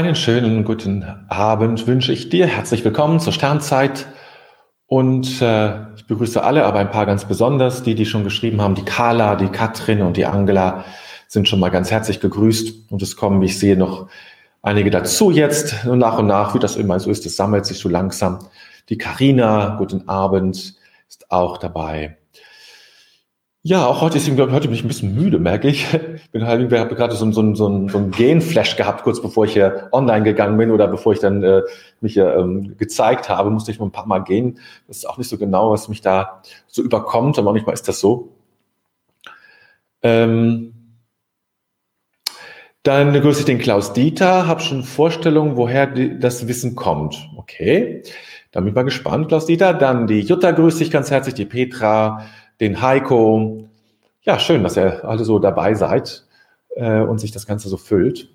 Einen schönen guten Abend wünsche ich dir. Herzlich willkommen zur Sternzeit. Und äh, ich begrüße alle, aber ein paar ganz besonders. Die, die schon geschrieben haben, die Carla, die Katrin und die Angela sind schon mal ganz herzlich gegrüßt. Und es kommen, wie ich sehe, noch einige dazu jetzt. Und nach und nach, wie das immer so ist, es sammelt sich so langsam. Die Karina, guten Abend, ist auch dabei. Ja, auch heute ist ich, glaube heute bin ich ein bisschen müde, merke ich. Bin halt, ich habe gerade so, so, so, so ein Genflash gehabt, kurz bevor ich hier online gegangen bin oder bevor ich dann äh, mich hier ähm, gezeigt habe, musste ich mal ein paar Mal gehen. Das ist auch nicht so genau, was mich da so überkommt, aber manchmal ist das so. Ähm, dann grüße ich den Klaus Dieter, habe schon Vorstellungen, woher die, das Wissen kommt. Okay, dann bin ich mal gespannt, Klaus Dieter. Dann die Jutta grüße ich ganz herzlich, die Petra, den Heiko. Ja, schön, dass ihr alle so dabei seid äh, und sich das Ganze so füllt.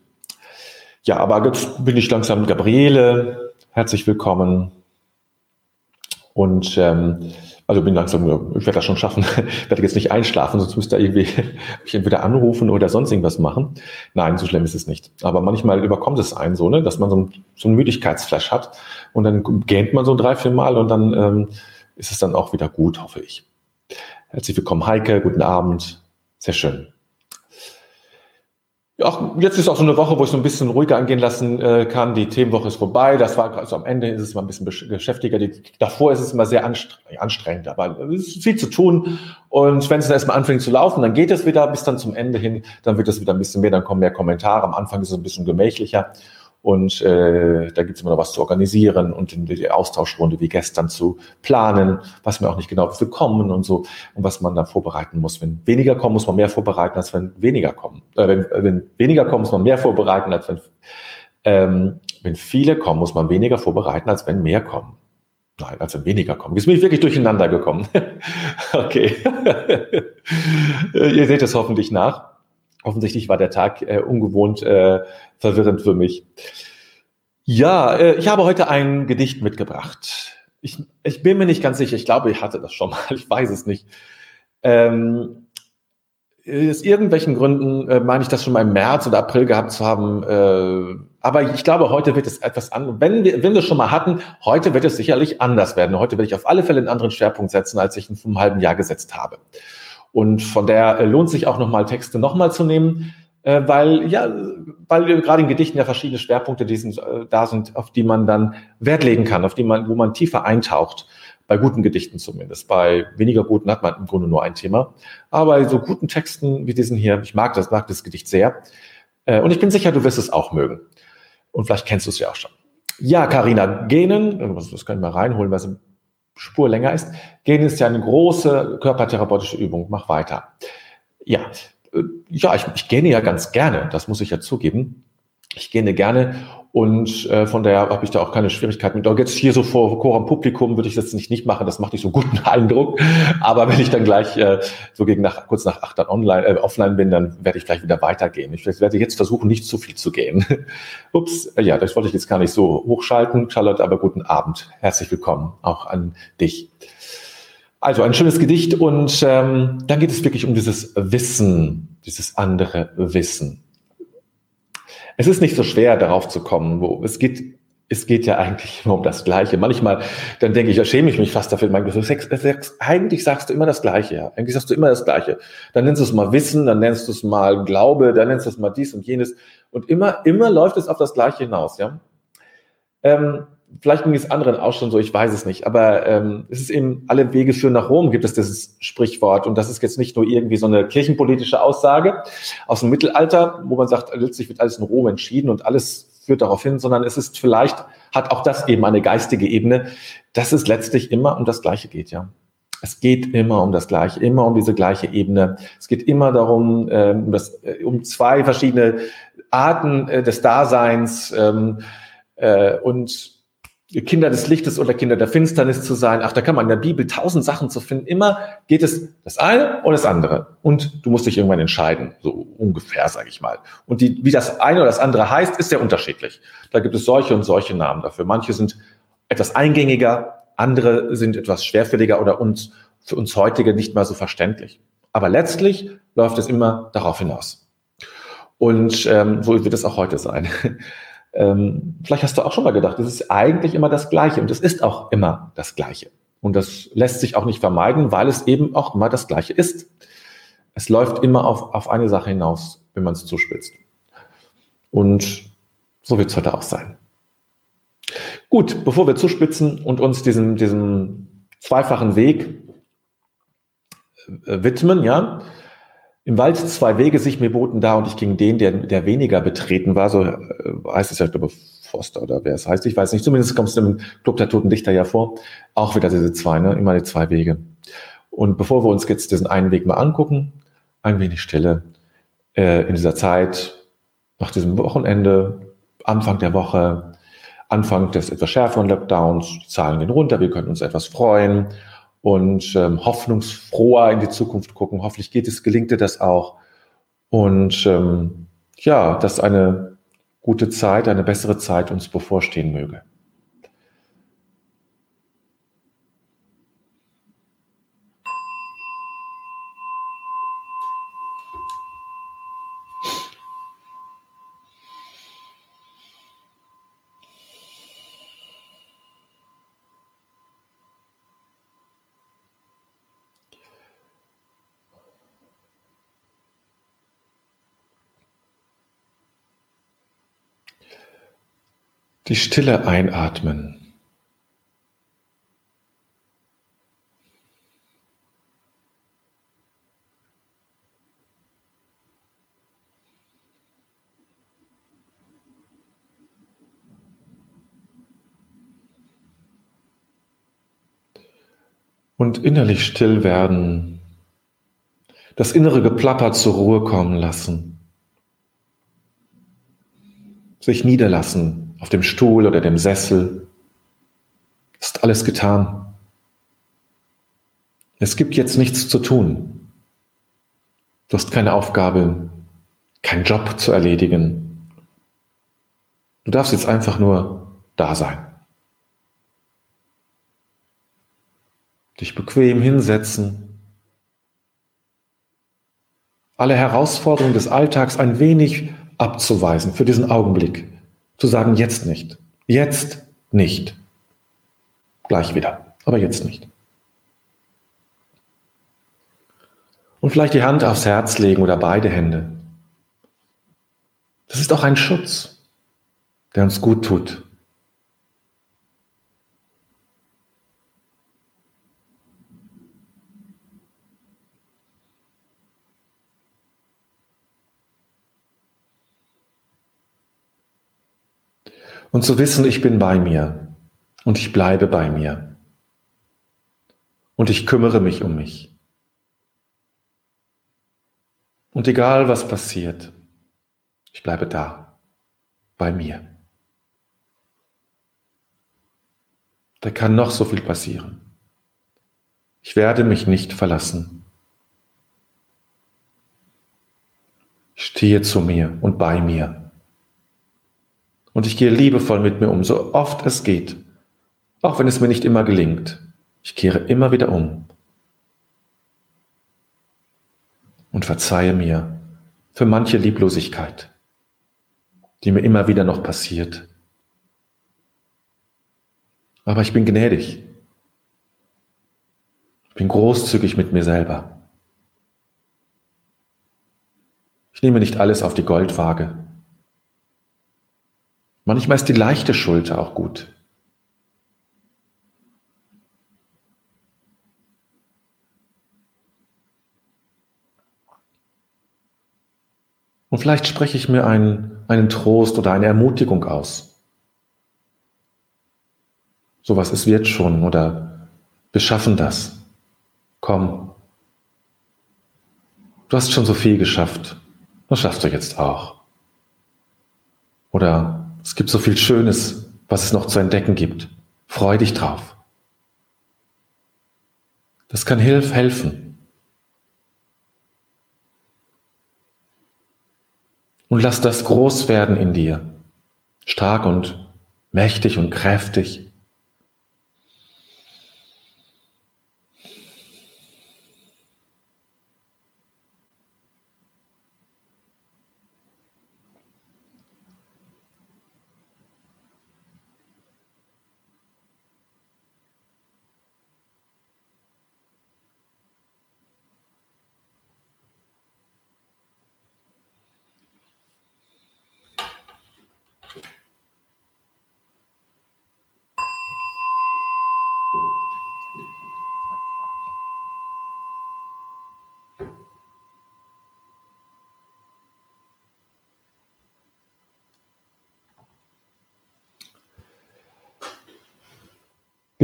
Ja, aber jetzt bin ich langsam mit Gabriele. Herzlich willkommen. Und ähm, also bin langsam, ich werde das schon schaffen, ich werde jetzt nicht einschlafen, sonst müsste irgendwie mich entweder anrufen oder sonst irgendwas machen. Nein, so schlimm ist es nicht. Aber manchmal überkommt es einen so, ne, dass man so, ein, so einen Müdigkeitsflash hat und dann gähnt man so drei, vier Mal und dann ähm, ist es dann auch wieder gut, hoffe ich. Herzlich willkommen, Heike. Guten Abend. Sehr schön. Ja, jetzt ist auch so eine Woche, wo ich so ein bisschen ruhiger angehen lassen äh, kann. Die Themenwoche ist vorbei. Das war also am Ende ist es mal ein bisschen beschäftiger. Die, davor ist es immer sehr anstrengend, aber es ist viel zu tun. Und wenn es dann erstmal anfängt zu laufen, dann geht es wieder bis dann zum Ende hin. Dann wird es wieder ein bisschen mehr, dann kommen mehr Kommentare. Am Anfang ist es ein bisschen gemächlicher. Und äh, da gibt es immer noch was zu organisieren und in die Austauschrunde wie gestern zu planen, was mir auch nicht genau wie kommen und so und was man da vorbereiten muss. Wenn weniger kommen, muss man mehr vorbereiten, als wenn weniger kommen. Äh, wenn, wenn weniger kommen, muss man mehr vorbereiten, als wenn, ähm, wenn viele kommen, muss man weniger vorbereiten, als wenn mehr kommen. Nein, als wenn weniger kommen. Jetzt bin ich wirklich durcheinander gekommen. okay. Ihr seht es hoffentlich nach. Offensichtlich war der Tag äh, ungewohnt äh, verwirrend für mich. Ja, äh, ich habe heute ein Gedicht mitgebracht. Ich, ich bin mir nicht ganz sicher. Ich glaube, ich hatte das schon mal. Ich weiß es nicht. Ähm, aus irgendwelchen Gründen äh, meine ich das schon mal im März oder April gehabt zu haben. Äh, aber ich glaube, heute wird es etwas an. Wenn wir, wenn wir schon mal hatten, heute wird es sicherlich anders werden. Heute werde ich auf alle Fälle einen anderen Schwerpunkt setzen, als ich in einem halben Jahr gesetzt habe. Und von der äh, lohnt sich auch nochmal Texte nochmal zu nehmen, äh, weil ja, weil gerade in Gedichten ja verschiedene Schwerpunkte die sind, äh, da sind, auf die man dann Wert legen kann, auf die man, wo man tiefer eintaucht. Bei guten Gedichten zumindest. Bei weniger guten hat man im Grunde nur ein Thema. Aber bei so guten Texten wie diesen hier, ich mag das, mag das Gedicht sehr. Und ich bin sicher, du wirst es auch mögen. Und vielleicht kennst du es ja auch schon. Ja, Karina Genen, das können wir reinholen, weil sie Spur länger ist. Gehen ist ja eine große körpertherapeutische Übung. Mach weiter. Ja, äh, ja, ich, ich gähne ja ganz gerne, das muss ich ja zugeben. Ich gähne gerne und äh, von daher habe ich da auch keine Schwierigkeiten mit. Auch jetzt hier so vor Chor Publikum würde ich das nicht, nicht machen, das macht nicht so guten Eindruck. Aber wenn ich dann gleich äh, so gegen nach, kurz nach acht dann online, äh, offline bin, dann werde ich gleich wieder weitergehen. Ich werde jetzt versuchen, nicht zu viel zu gehen. Ups, äh, ja, das wollte ich jetzt gar nicht so hochschalten, Charlotte, aber guten Abend. Herzlich willkommen auch an dich. Also ein schönes Gedicht und ähm, dann geht es wirklich um dieses Wissen, dieses andere Wissen. Es ist nicht so schwer, darauf zu kommen, wo es geht, es geht ja eigentlich immer um das Gleiche. Manchmal, dann denke ich, da schäme ich mich fast dafür. Eigentlich sagst du immer das Gleiche, ja. Eigentlich sagst du immer das Gleiche. Dann nennst du es mal Wissen, dann nennst du es mal Glaube, dann nennst du es mal dies und jenes. Und immer, immer läuft es auf das Gleiche hinaus, ja. Ähm, vielleicht ging es anderen auch schon so, ich weiß es nicht. Aber ähm, es ist eben, alle Wege führen nach Rom, gibt es dieses Sprichwort. Und das ist jetzt nicht nur irgendwie so eine kirchenpolitische Aussage aus dem Mittelalter, wo man sagt, letztlich wird alles in Rom entschieden und alles führt darauf hin, sondern es ist vielleicht, hat auch das eben eine geistige Ebene, dass es letztlich immer um das Gleiche geht, ja. Es geht immer um das Gleiche, immer um diese gleiche Ebene. Es geht immer darum, ähm, das, äh, um zwei verschiedene Arten äh, des Daseins ähm, äh, und Kinder des Lichtes oder Kinder der Finsternis zu sein. Ach, da kann man in der Bibel tausend Sachen zu finden. Immer geht es das eine oder das andere. Und du musst dich irgendwann entscheiden, so ungefähr, sage ich mal. Und die, wie das eine oder das andere heißt, ist sehr unterschiedlich. Da gibt es solche und solche Namen dafür. Manche sind etwas eingängiger, andere sind etwas schwerfälliger oder uns, für uns heutige nicht mal so verständlich. Aber letztlich läuft es immer darauf hinaus. Und ähm, so wird es auch heute sein. Ähm, vielleicht hast du auch schon mal gedacht, es ist eigentlich immer das Gleiche und es ist auch immer das Gleiche. Und das lässt sich auch nicht vermeiden, weil es eben auch immer das Gleiche ist. Es läuft immer auf, auf eine Sache hinaus, wenn man es zuspitzt. Und so wird es heute auch sein. Gut, bevor wir zuspitzen und uns diesem, diesem zweifachen Weg äh, widmen, ja, im Wald zwei Wege sich mir boten da und ich ging den, der, der weniger betreten war, so äh, heißt es ja, ich glaube, Forster oder wer es heißt, ich weiß nicht, zumindest kommst du im Club der Toten Dichter ja vor, auch wieder diese zwei, ne, immer die zwei Wege. Und bevor wir uns jetzt diesen einen Weg mal angucken, ein wenig Stille äh, in dieser Zeit, nach diesem Wochenende, Anfang der Woche, Anfang des etwas schärferen Lockdowns, die Zahlen gehen runter, wir können uns etwas freuen und ähm, hoffnungsfroher in die Zukunft gucken. Hoffentlich geht es, gelingt dir das auch. Und ähm, ja, dass eine gute Zeit, eine bessere Zeit uns bevorstehen möge. Die Stille einatmen. Und innerlich still werden, das innere Geplapper zur Ruhe kommen lassen, sich niederlassen auf dem Stuhl oder dem Sessel. Ist alles getan. Es gibt jetzt nichts zu tun. Du hast keine Aufgabe, keinen Job zu erledigen. Du darfst jetzt einfach nur da sein. Dich bequem hinsetzen. Alle Herausforderungen des Alltags ein wenig abzuweisen für diesen Augenblick. Zu sagen, jetzt nicht. Jetzt nicht. Gleich wieder, aber jetzt nicht. Und vielleicht die Hand aufs Herz legen oder beide Hände. Das ist auch ein Schutz, der uns gut tut. Und zu wissen, ich bin bei mir und ich bleibe bei mir und ich kümmere mich um mich. Und egal was passiert, ich bleibe da, bei mir. Da kann noch so viel passieren. Ich werde mich nicht verlassen. Ich stehe zu mir und bei mir. Und ich gehe liebevoll mit mir um, so oft es geht. Auch wenn es mir nicht immer gelingt. Ich kehre immer wieder um. Und verzeihe mir für manche Lieblosigkeit, die mir immer wieder noch passiert. Aber ich bin gnädig. Ich bin großzügig mit mir selber. Ich nehme nicht alles auf die Goldwaage. Manchmal ist die leichte Schulter auch gut. Und vielleicht spreche ich mir einen, einen Trost oder eine Ermutigung aus. Sowas ist wird schon oder wir schaffen das. Komm. Du hast schon so viel geschafft. Das schaffst du jetzt auch. Oder es gibt so viel Schönes, was es noch zu entdecken gibt. Freu dich drauf. Das kann hilf helfen. Und lass das groß werden in dir. Stark und mächtig und kräftig.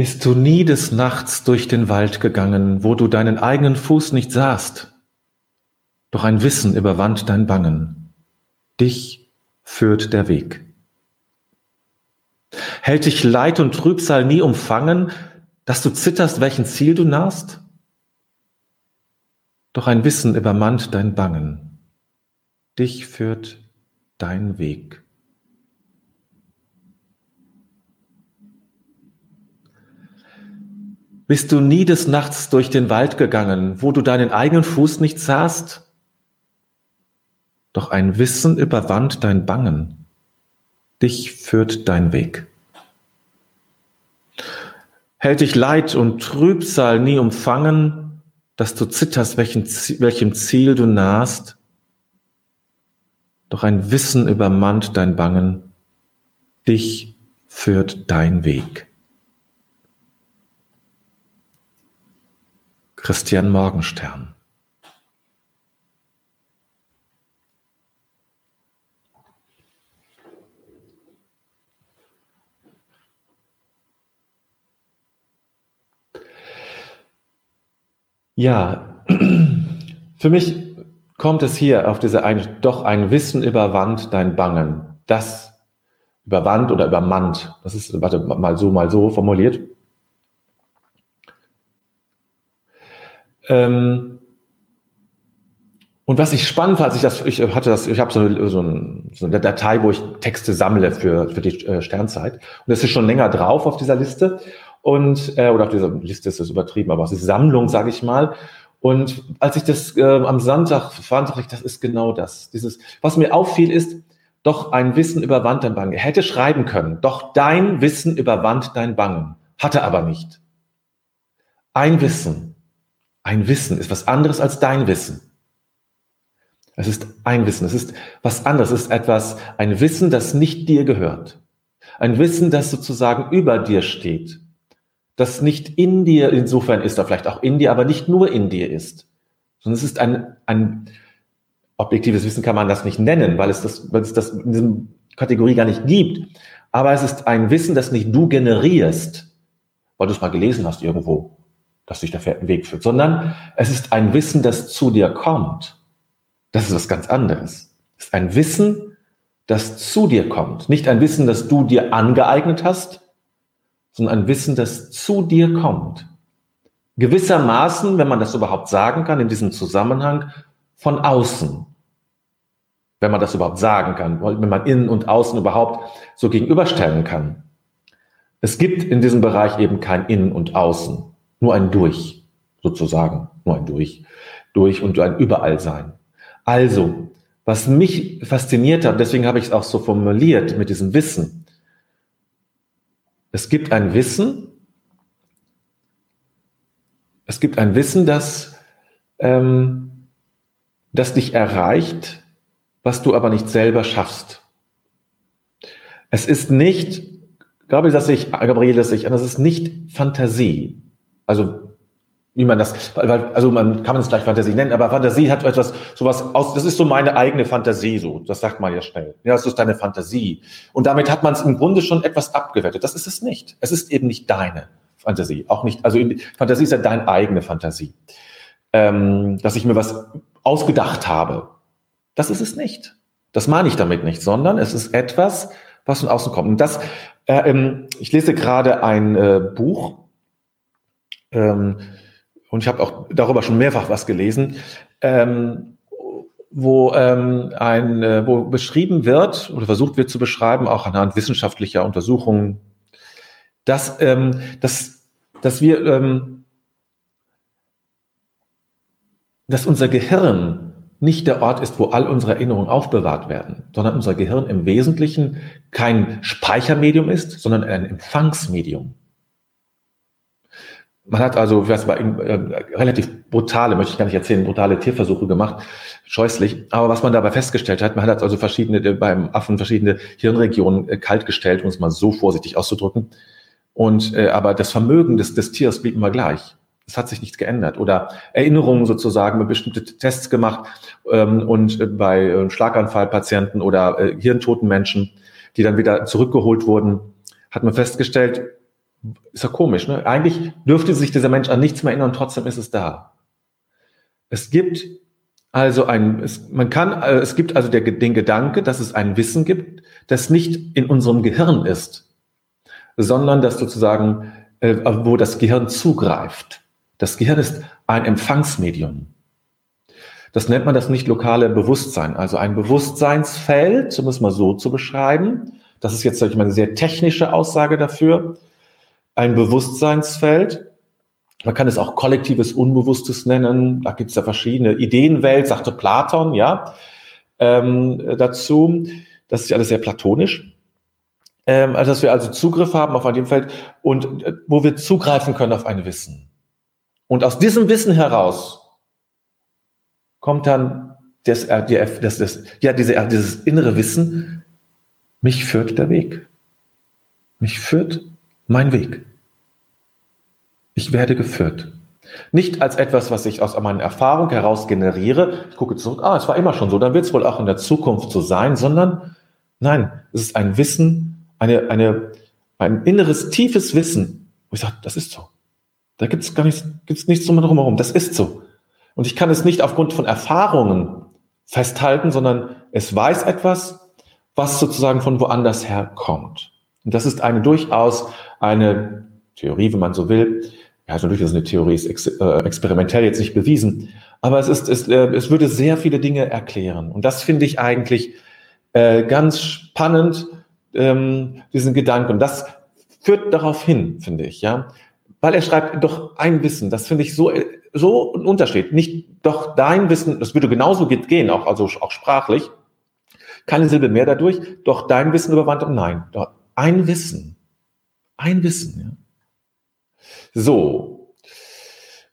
Bist du nie des Nachts durch den Wald gegangen, wo du deinen eigenen Fuß nicht sahst? Doch ein Wissen überwand dein Bangen. Dich führt der Weg. Hält dich Leid und Trübsal nie umfangen, dass du zitterst, welchen Ziel du nahst? Doch ein Wissen übermannt dein Bangen. Dich führt dein Weg. Bist du nie des Nachts durch den Wald gegangen, wo du deinen eigenen Fuß nicht sahst? Doch ein Wissen überwand dein Bangen. Dich führt dein Weg. Hält dich Leid und Trübsal nie umfangen, dass du zitterst, welchen, welchem Ziel du nahst? Doch ein Wissen übermannt dein Bangen. Dich führt dein Weg. Christian Morgenstern. Ja, für mich kommt es hier auf diese ein, doch ein Wissen überwand dein Bangen. Das überwand oder übermannt. Das ist, warte, mal so, mal so formuliert. Ähm, und was ich spannend fand, als ich das, ich hatte das, ich habe so, eine, so, ein, so eine Datei, wo ich Texte sammle für, für die äh, Sternzeit. Und das ist schon länger drauf auf dieser Liste. Und, äh, oder auf dieser Liste ist es übertrieben, aber es ist Sammlung, sage ich mal. Und als ich das äh, am Sonntag fand, dachte ich, das ist genau das. Dieses, was mir auffiel, ist, doch ein Wissen überwand dein Bangen. Er hätte schreiben können, doch dein Wissen überwand dein Bangen. Hatte aber nicht. Ein Wissen ein Wissen ist was anderes als dein Wissen. Es ist ein Wissen, es ist was anderes, es ist etwas, ein Wissen, das nicht dir gehört. Ein Wissen, das sozusagen über dir steht. Das nicht in dir, insofern ist er vielleicht auch in dir, aber nicht nur in dir ist. Sondern es ist ein, ein objektives Wissen kann man das nicht nennen, weil es das, weil es das in dieser Kategorie gar nicht gibt. Aber es ist ein Wissen, das nicht du generierst, weil du es mal gelesen hast irgendwo das dich der Weg führt, sondern es ist ein Wissen, das zu dir kommt. Das ist was ganz anderes. Es ist ein Wissen, das zu dir kommt. Nicht ein Wissen, das du dir angeeignet hast, sondern ein Wissen, das zu dir kommt. Gewissermaßen, wenn man das überhaupt sagen kann, in diesem Zusammenhang, von außen. Wenn man das überhaupt sagen kann, wenn man innen und außen überhaupt so gegenüberstellen kann. Es gibt in diesem Bereich eben kein Innen und Außen nur ein Durch, sozusagen, nur ein Durch, durch und ein Überallsein. Also, was mich fasziniert hat, deswegen habe ich es auch so formuliert mit diesem Wissen. Es gibt ein Wissen, es gibt ein Wissen, das, ähm, das dich erreicht, was du aber nicht selber schaffst. Es ist nicht, glaube ich, dass ich, Gabriele, dass ich, das ist nicht Fantasie. Also wie man das, also man kann man es gleich Fantasie nennen, aber Fantasie hat etwas, sowas aus, das ist so meine eigene Fantasie, so, das sagt man ja schnell. Ja, das ist deine Fantasie. Und damit hat man es im Grunde schon etwas abgewertet. Das ist es nicht. Es ist eben nicht deine Fantasie. Auch nicht, also Fantasie ist ja deine eigene Fantasie. Ähm, dass ich mir was ausgedacht habe. Das ist es nicht. Das meine ich damit nicht, sondern es ist etwas, was von außen kommt. Und das, äh, ähm, ich lese gerade ein äh, Buch, ähm, und ich habe auch darüber schon mehrfach was gelesen, ähm, wo, ähm, ein, äh, wo beschrieben wird oder versucht wird zu beschreiben, auch anhand wissenschaftlicher Untersuchungen, dass, ähm, dass, dass wir, ähm, dass unser Gehirn nicht der Ort ist, wo all unsere Erinnerungen aufbewahrt werden, sondern unser Gehirn im Wesentlichen kein Speichermedium ist, sondern ein Empfangsmedium. Man hat also, was war äh, relativ brutale, möchte ich gar nicht erzählen, brutale Tierversuche gemacht, scheußlich. Aber was man dabei festgestellt hat, man hat also verschiedene, äh, beim Affen verschiedene Hirnregionen äh, kaltgestellt, um es mal so vorsichtig auszudrücken. Und äh, aber das Vermögen des, des Tiers blieb immer gleich. Es hat sich nichts geändert. Oder Erinnerungen sozusagen, bestimmte Tests gemacht ähm, und äh, bei äh, Schlaganfallpatienten oder äh, hirntoten Menschen, die dann wieder zurückgeholt wurden, hat man festgestellt, Ist ja komisch, ne? Eigentlich dürfte sich dieser Mensch an nichts mehr erinnern trotzdem ist es da. Es gibt also ein, es, man kann, äh, es gibt also der, den Gedanke, dass es ein Wissen gibt, das nicht in unserem Gehirn ist, sondern das sozusagen, äh, wo das Gehirn zugreift. Das Gehirn ist ein Empfangsmedium. Das nennt man das nicht lokale Bewusstsein, also ein Bewusstseinsfeld, um es mal so zu beschreiben. Das ist jetzt, ich mal, eine sehr technische Aussage dafür. Ein Bewusstseinsfeld, man kann es auch kollektives Unbewusstes nennen. Da gibt es ja verschiedene Ideenwelt, sagte Platon, ja, ähm, dazu. Das ist alles sehr platonisch. Ähm, also, dass wir also Zugriff haben auf ein Feld und äh, wo wir zugreifen können auf ein Wissen. Und aus diesem Wissen heraus kommt dann das, äh, das, das, ja, diese, dieses innere Wissen, mich führt der Weg. Mich führt mein Weg. Ich werde geführt. Nicht als etwas, was ich aus meiner Erfahrung heraus generiere. Ich gucke zurück, ah, es war immer schon so, dann wird es wohl auch in der Zukunft so sein, sondern nein, es ist ein Wissen, eine, eine, ein inneres, tiefes Wissen, wo ich sage, das ist so. Da gibt es gar nichts, gibt's nichts drumherum. Das ist so. Und ich kann es nicht aufgrund von Erfahrungen festhalten, sondern es weiß etwas, was sozusagen von woanders herkommt. Und das ist eine durchaus eine Theorie, wenn man so will, ja, natürlich ist eine Theorie, ist ex äh, experimentell jetzt nicht bewiesen, aber es ist, es, äh, es würde sehr viele Dinge erklären. Und das finde ich eigentlich äh, ganz spannend, ähm, diesen Gedanken. Und das führt darauf hin, finde ich, ja. Weil er schreibt doch ein Wissen, das finde ich so, so ein Unterschied. Nicht doch dein Wissen, das würde genauso gehen, auch, also auch sprachlich. Keine Silbe mehr dadurch, doch dein Wissen überwand, nein, doch ein Wissen. Ein Wissen, ja. So.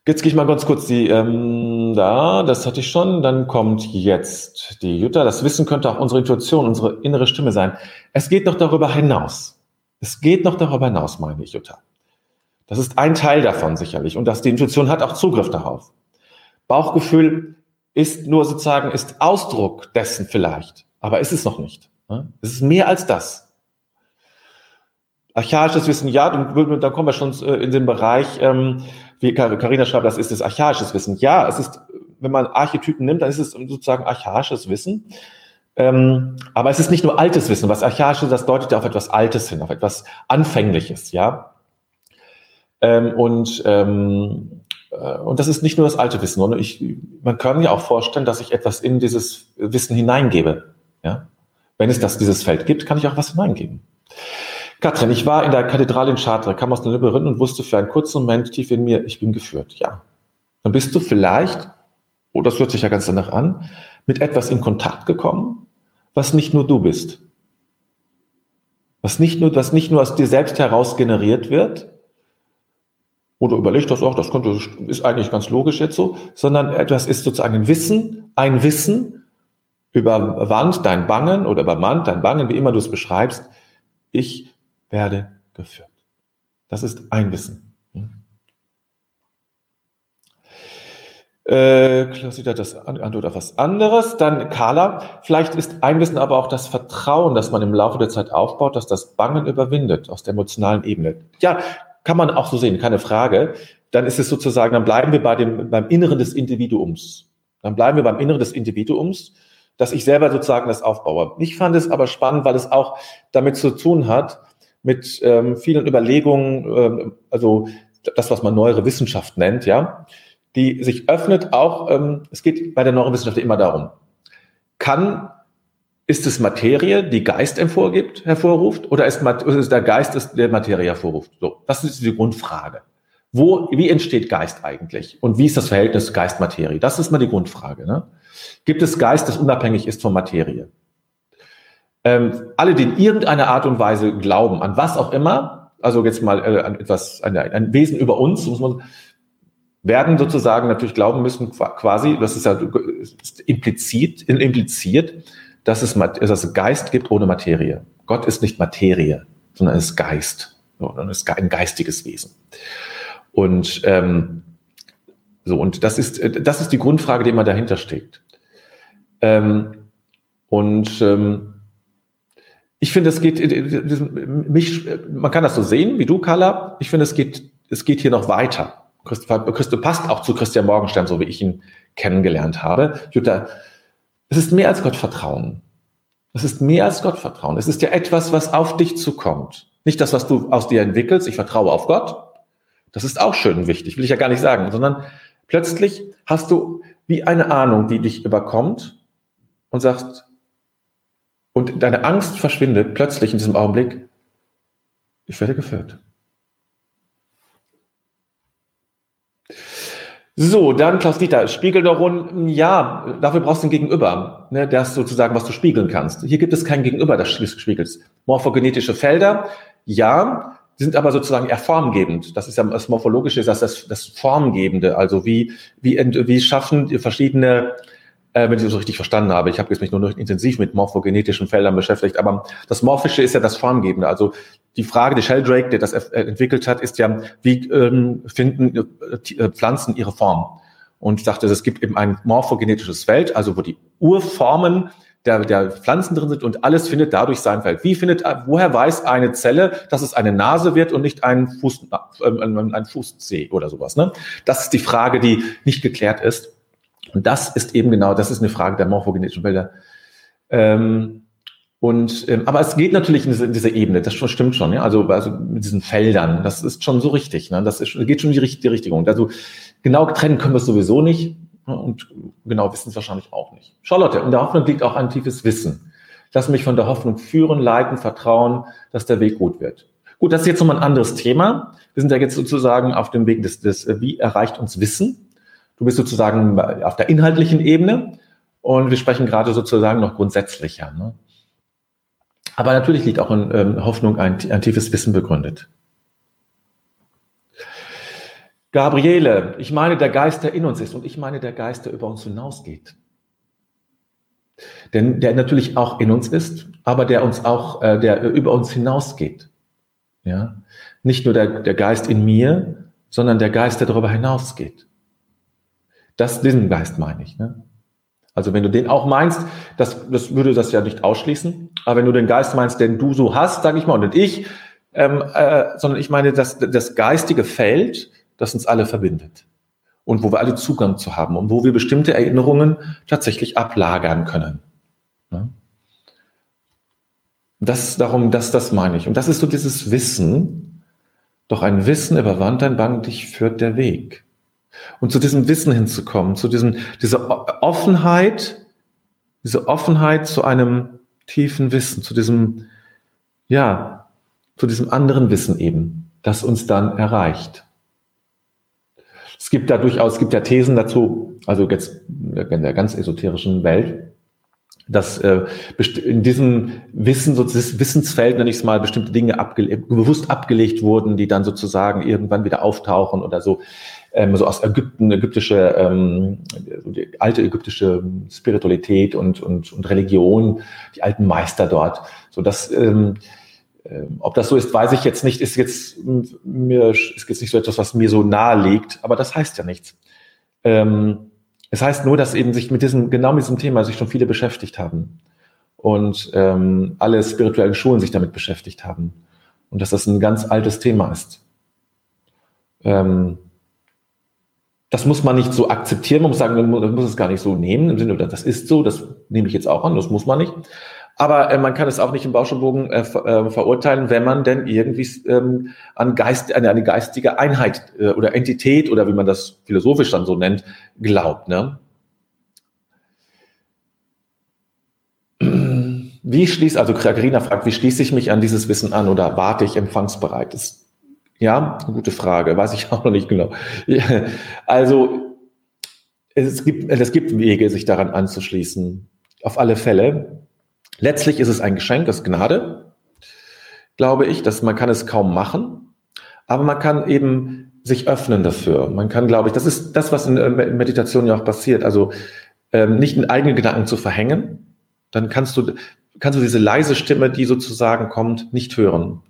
Jetzt gehe ich mal ganz kurz die, ähm, da, das hatte ich schon. Dann kommt jetzt die Jutta. Das Wissen könnte auch unsere Intuition, unsere innere Stimme sein. Es geht noch darüber hinaus. Es geht noch darüber hinaus, meine ich, Jutta. Das ist ein Teil davon sicherlich. Und dass die Intuition hat auch Zugriff darauf. Bauchgefühl ist nur sozusagen, ist Ausdruck dessen vielleicht. Aber ist es noch nicht. Ne? Es ist mehr als das. Archaisches Wissen, ja, dann, dann kommen wir schon äh, in den Bereich, ähm, wie Carina schreibt, das ist das archaisches Wissen. Ja, es ist, wenn man Archetypen nimmt, dann ist es sozusagen archaisches Wissen. Ähm, aber es ist nicht nur altes Wissen. Was archaisch ist, das deutet ja auf etwas Altes hin, auf etwas Anfängliches, ja. Ähm, und, ähm, äh, und das ist nicht nur das alte Wissen, sondern ich, man kann ja auch vorstellen, dass ich etwas in dieses Wissen hineingebe, ja. Wenn es das, dieses Feld gibt, kann ich auch was hineingeben. Katrin, ich war in der Kathedrale in Chartres, kam aus der Labyrinth und wusste für einen kurzen Moment tief in mir, ich bin geführt. Ja. Dann bist du vielleicht, oh, das hört sich ja ganz danach an, mit etwas in Kontakt gekommen, was nicht nur du bist. Was nicht nur, was nicht nur aus dir selbst heraus generiert wird, oder überlegt das auch, das könnte, ist eigentlich ganz logisch jetzt so, sondern etwas ist sozusagen ein Wissen, ein Wissen überwand dein Bangen oder übermannt dein Bangen, wie immer du es beschreibst. Ich werde geführt. Das ist ein Wissen. Äh, das Antwort auf was anderes. Dann Carla, vielleicht ist ein Wissen aber auch das Vertrauen, das man im Laufe der Zeit aufbaut, dass das Bangen überwindet aus der emotionalen Ebene. Ja, kann man auch so sehen, keine Frage. Dann ist es sozusagen, dann bleiben wir bei dem, beim Inneren des Individuums. Dann bleiben wir beim Inneren des Individuums, dass ich selber sozusagen das aufbaue. Ich fand es aber spannend, weil es auch damit zu tun hat, mit ähm, vielen Überlegungen, ähm, also das, was man neuere Wissenschaft nennt, ja, die sich öffnet auch, ähm, es geht bei der neueren Wissenschaft immer darum, kann, ist es Materie, die Geist hervorgibt, hervorruft, oder ist, ist es der Geist, der Materie hervorruft? So, das ist die Grundfrage. Wo, wie entsteht Geist eigentlich? Und wie ist das Verhältnis Geist-Materie? Das ist mal die Grundfrage. Ne? Gibt es Geist, das unabhängig ist von Materie? Ähm, alle, die in irgendeiner Art und Weise glauben, an was auch immer, also jetzt mal äh, an etwas, an ein Wesen über uns, muss man, werden sozusagen natürlich glauben müssen, quasi, das ist ja ist implizit, impliziert, dass es, dass es Geist gibt ohne Materie. Gott ist nicht Materie, sondern ist Geist, sondern ist ein geistiges Wesen. Und ähm, so, und das ist, das ist die Grundfrage, die immer dahinter steckt. Ähm, und ähm, ich finde, es geht, mich, man kann das so sehen, wie du, Carla. Ich finde, es geht, es geht hier noch weiter. Christo passt auch zu Christian Morgenstern, so wie ich ihn kennengelernt habe. Jutta, es ist mehr als Gottvertrauen. Es ist mehr als Gottvertrauen. Es ist ja etwas, was auf dich zukommt. Nicht das, was du aus dir entwickelst. Ich vertraue auf Gott. Das ist auch schön wichtig, will ich ja gar nicht sagen, sondern plötzlich hast du wie eine Ahnung, die dich überkommt und sagst, und deine Angst verschwindet plötzlich in diesem Augenblick, ich werde geführt. So, dann Klaus-Dieter, Spiegelneuron, ja, dafür brauchst du ein Gegenüber, ne, das sozusagen, was du spiegeln kannst. Hier gibt es kein Gegenüber, das spiegelt. Morphogenetische Felder, ja, sind aber sozusagen eher formgebend. Das ist ja das Morphologische, das, das, das Formgebende. Also wie, wie, wie schaffen verschiedene wenn ich das so richtig verstanden habe. Ich habe jetzt mich nur noch intensiv mit morphogenetischen Feldern beschäftigt, aber das Morphische ist ja das Formgebende. Also die Frage, die Sheldrake, der das äh, entwickelt hat, ist ja, wie ähm, finden äh, äh, Pflanzen ihre Form? Und ich dachte, es gibt eben ein morphogenetisches Feld, also wo die Urformen der, der Pflanzen drin sind und alles findet dadurch sein Feld. Wie findet, woher weiß eine Zelle, dass es eine Nase wird und nicht ein Fuß, äh, ein Fußzeh oder sowas? Ne? Das ist die Frage, die nicht geklärt ist. Und das ist eben genau, das ist eine Frage der morphogenetischen Bilder. Ähm, und, ähm, aber es geht natürlich in diese, in diese Ebene, das stimmt schon, ja, also, also mit diesen Feldern, das ist schon so richtig, ne? das ist, geht schon in die richtige Richtung. Also genau trennen können wir es sowieso nicht ne? und genau wissen es wahrscheinlich auch nicht. Charlotte, in der Hoffnung liegt auch ein tiefes Wissen. Lass mich von der Hoffnung führen, leiten, vertrauen, dass der Weg gut wird. Gut, das ist jetzt nochmal ein anderes Thema. Wir sind ja jetzt sozusagen auf dem Weg des, des wie erreicht uns Wissen? Du bist sozusagen auf der inhaltlichen Ebene und wir sprechen gerade sozusagen noch grundsätzlicher. Ne? Aber natürlich liegt auch in ähm, Hoffnung ein, ein tiefes Wissen begründet. Gabriele, ich meine der Geist, der in uns ist und ich meine der Geist, der über uns hinausgeht. Denn der natürlich auch in uns ist, aber der uns auch, äh, der über uns hinausgeht. Ja? Nicht nur der, der Geist in mir, sondern der Geist, der darüber hinausgeht. Das, diesen Geist meine ich. Ne? Also wenn du den auch meinst, das, das würde das ja nicht ausschließen. Aber wenn du den Geist meinst, den du so hast, sage ich mal, und nicht ich, ähm, äh, sondern ich meine das, das geistige Feld, das uns alle verbindet. Und wo wir alle Zugang zu haben und wo wir bestimmte Erinnerungen tatsächlich ablagern können. Ne? Das darum, das, das meine ich. Und das ist so dieses Wissen, doch ein Wissen über Wand ein Bang dich führt der Weg. Und zu diesem Wissen hinzukommen, zu diesem, dieser Offenheit, diese Offenheit zu einem tiefen Wissen, zu diesem, ja, zu diesem anderen Wissen eben, das uns dann erreicht. Es gibt da durchaus, es gibt ja Thesen dazu, also jetzt in der ganz esoterischen Welt, dass äh, in diesem Wissen, so dieses Wissensfeld, nenne ich es mal, bestimmte Dinge abge bewusst abgelegt wurden, die dann sozusagen irgendwann wieder auftauchen oder so ähm, so aus Ägypten, ägyptische, ähm, alte ägyptische Spiritualität und, und, und Religion, die alten Meister dort. So dass, ähm, äh, ob das so ist, weiß ich jetzt nicht, ist jetzt mir ist jetzt nicht so etwas, was mir so nahe liegt, aber das heißt ja nichts. Ähm, es heißt nur, dass eben sich mit diesem, genau mit diesem Thema sich schon viele beschäftigt haben und ähm, alle spirituellen Schulen sich damit beschäftigt haben und dass das ein ganz altes Thema ist. Ähm, das muss man nicht so akzeptieren, man muss sagen, man muss es gar nicht so nehmen, im Sinne, das ist so, das nehme ich jetzt auch an, das muss man nicht. Aber äh, man kann es auch nicht im Bauschenbogen äh, ver, äh, verurteilen, wenn man denn irgendwie ähm, an Geist, eine, eine geistige Einheit äh, oder Entität oder wie man das philosophisch dann so nennt, glaubt. Ne? Wie schließt, also Karina fragt, wie schließe ich mich an dieses Wissen an oder warte ich empfangsbereit? Das ja, gute Frage, weiß ich auch noch nicht genau. Also es gibt, es gibt Wege, sich daran anzuschließen. Auf alle Fälle. Letztlich ist es ein Geschenk, das Gnade, glaube ich, dass man kann es kaum machen, aber man kann eben sich öffnen dafür. Man kann, glaube ich, das ist das, was in Meditation ja auch passiert. Also ähm, nicht in eigenen Gedanken zu verhängen, dann kannst du kannst du diese leise Stimme, die sozusagen kommt, nicht hören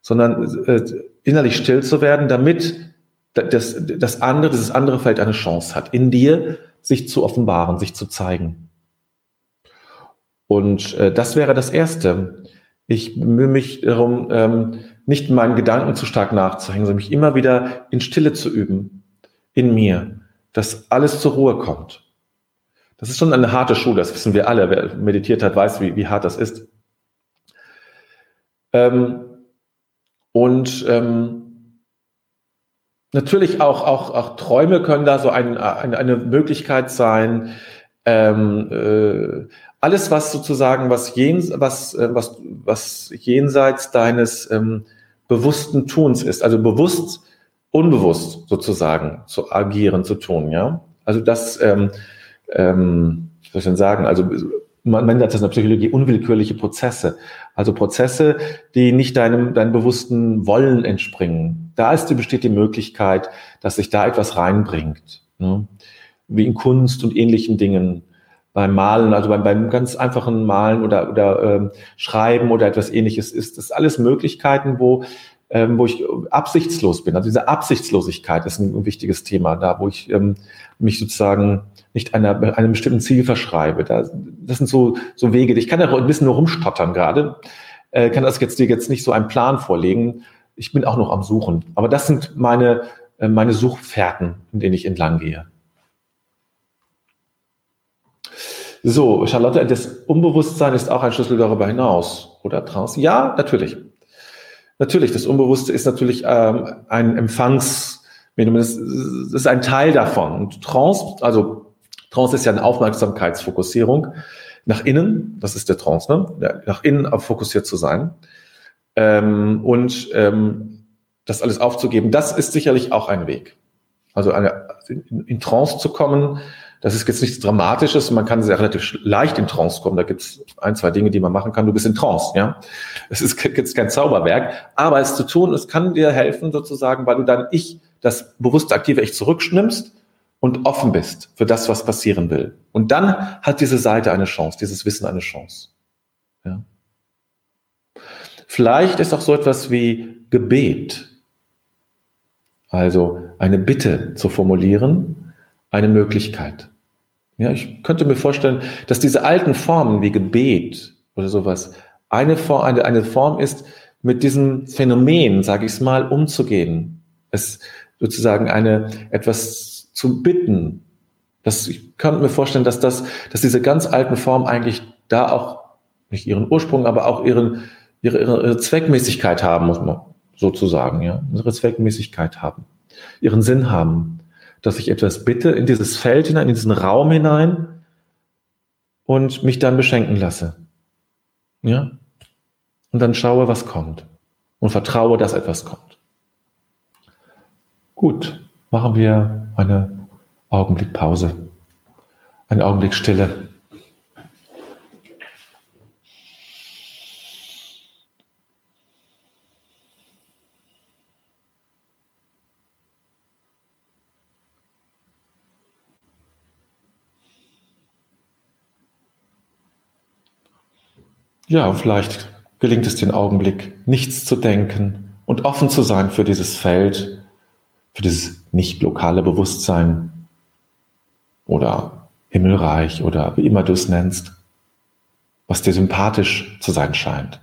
sondern äh, innerlich still zu werden, damit das, das andere, dieses andere Feld eine Chance hat, in dir sich zu offenbaren, sich zu zeigen. Und äh, das wäre das Erste. Ich bemühe mich darum, ähm, nicht meinen Gedanken zu stark nachzuhängen, sondern mich immer wieder in Stille zu üben, in mir, dass alles zur Ruhe kommt. Das ist schon eine harte Schule, das wissen wir alle. Wer meditiert hat, weiß, wie, wie hart das ist. Ähm, und ähm, natürlich auch, auch, auch Träume können da so ein, ein, eine Möglichkeit sein. Ähm, äh, alles, was sozusagen, was, jens, was, äh, was, was jenseits deines ähm, bewussten Tuns ist, also bewusst, unbewusst sozusagen zu agieren, zu tun, ja. Also das, ähm, ähm, wie soll ich denn sagen, also man nennt das in der Psychologie unwillkürliche Prozesse. Also Prozesse, die nicht deinem, deinem bewussten Wollen entspringen. Da ist, besteht die Möglichkeit, dass sich da etwas reinbringt. Ne? Wie in Kunst und ähnlichen Dingen. Beim Malen, also beim, beim ganz einfachen Malen oder, oder ähm, Schreiben oder etwas ähnliches ist das alles Möglichkeiten, wo, ähm, wo ich absichtslos bin. Also diese Absichtslosigkeit ist ein, wichtiges Thema, da wo ich ähm, mich sozusagen nicht einer, einem bestimmten Ziel verschreibe. Da, das sind so, so Wege. Ich kann da ein bisschen nur rumstottern gerade, äh, kann das jetzt dir jetzt nicht so einen Plan vorlegen. Ich bin auch noch am Suchen. Aber das sind meine, äh, meine Suchfährten, in denen ich entlang gehe. So, Charlotte, das Unbewusstsein ist auch ein Schlüssel darüber hinaus, oder draußen? Ja, natürlich. Natürlich, das Unbewusste ist natürlich ähm, ein Empfangsmedium. Das ist ein Teil davon. Und Trance, also Trance ist ja eine Aufmerksamkeitsfokussierung nach innen, das ist der Trance, ne? nach innen fokussiert zu sein. Ähm, und ähm, das alles aufzugeben, das ist sicherlich auch ein Weg. Also eine, in, in Trance zu kommen, das ist jetzt nichts Dramatisches, man kann sehr relativ leicht in Trance kommen. Da gibt es ein, zwei Dinge, die man machen kann. Du bist in Trance, ja. Es ist jetzt kein Zauberwerk, aber es zu tun, es kann dir helfen, sozusagen, weil du dann Ich, das bewusste aktive Ich zurückschnimmst und offen bist für das, was passieren will. Und dann hat diese Seite eine Chance, dieses Wissen eine Chance. Ja. Vielleicht ist auch so etwas wie Gebet, also eine Bitte zu formulieren, eine Möglichkeit. Ja, ich könnte mir vorstellen, dass diese alten Formen wie Gebet oder sowas eine Form, eine, eine Form ist, mit diesem Phänomen, sage ich es mal, umzugehen. Es sozusagen eine etwas zu bitten. Das, ich kann mir vorstellen, dass das, dass diese ganz alten Formen eigentlich da auch nicht ihren Ursprung, aber auch ihren, ihre, ihre Zweckmäßigkeit haben, muss man sozusagen, ja, ihre Zweckmäßigkeit haben, ihren Sinn haben, dass ich etwas bitte in dieses Feld hinein, in diesen Raum hinein und mich dann beschenken lasse. Ja? Und dann schaue, was kommt und vertraue, dass etwas kommt. Gut, machen wir eine Augenblick Pause, ein Augenblick Stille. Ja, vielleicht gelingt es den Augenblick, nichts zu denken und offen zu sein für dieses Feld, für dieses nicht lokale Bewusstsein oder Himmelreich oder wie immer du es nennst, was dir sympathisch zu sein scheint,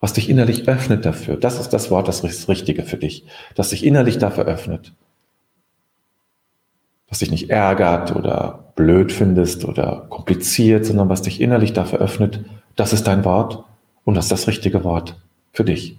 was dich innerlich öffnet dafür. Das ist das Wort, das Richtige für dich, das dich innerlich dafür öffnet. Was dich nicht ärgert oder blöd findest oder kompliziert, sondern was dich innerlich dafür öffnet, das ist dein Wort und das ist das richtige Wort für dich.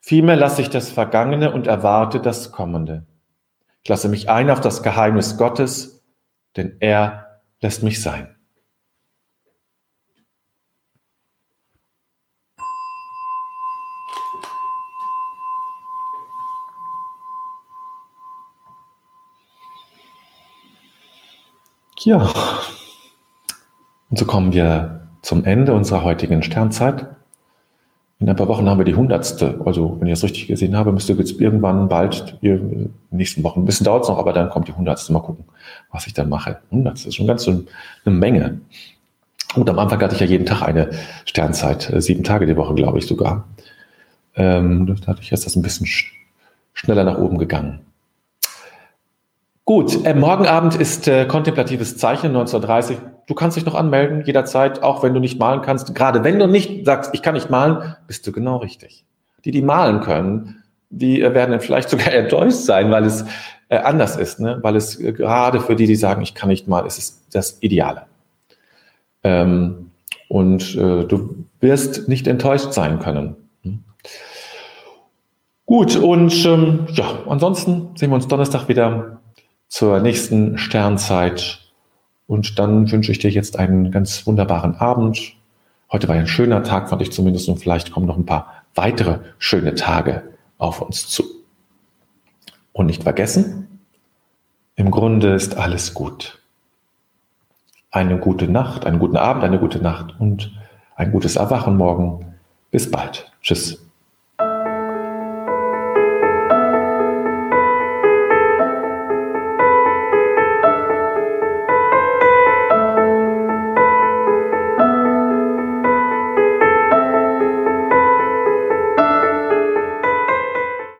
Vielmehr lasse ich das Vergangene und erwarte das Kommende. Ich lasse mich ein auf das Geheimnis Gottes, denn er lässt mich sein. Ja, und so kommen wir zum Ende unserer heutigen Sternzeit. In ein paar Wochen haben wir die hundertste. Also, wenn ich das richtig gesehen habe, müsste jetzt irgendwann bald, in den nächsten Wochen, ein bisschen dauert es noch, aber dann kommt die hundertste. Mal gucken, was ich dann mache. Hundertste ist schon ganz so eine Menge. Und am Anfang hatte ich ja jeden Tag eine Sternzeit, äh, sieben Tage die Woche, glaube ich sogar. Ähm, dadurch ist das ein bisschen schneller nach oben gegangen. Gut, äh, morgen Abend ist äh, kontemplatives Zeichen 1930. Du kannst dich noch anmelden, jederzeit, auch wenn du nicht malen kannst. Gerade wenn du nicht sagst, ich kann nicht malen, bist du genau richtig. Die, die malen können, die äh, werden vielleicht sogar enttäuscht sein, weil es äh, anders ist, ne? weil es äh, gerade für die, die sagen, ich kann nicht malen, ist es das Ideale. Ähm, und äh, du wirst nicht enttäuscht sein können. Hm? Gut, und ähm, ja, ansonsten sehen wir uns Donnerstag wieder zur nächsten Sternzeit. Und dann wünsche ich dir jetzt einen ganz wunderbaren Abend. Heute war ein schöner Tag, fand ich zumindest, und vielleicht kommen noch ein paar weitere schöne Tage auf uns zu. Und nicht vergessen, im Grunde ist alles gut. Eine gute Nacht, einen guten Abend, eine gute Nacht und ein gutes Erwachen morgen. Bis bald. Tschüss.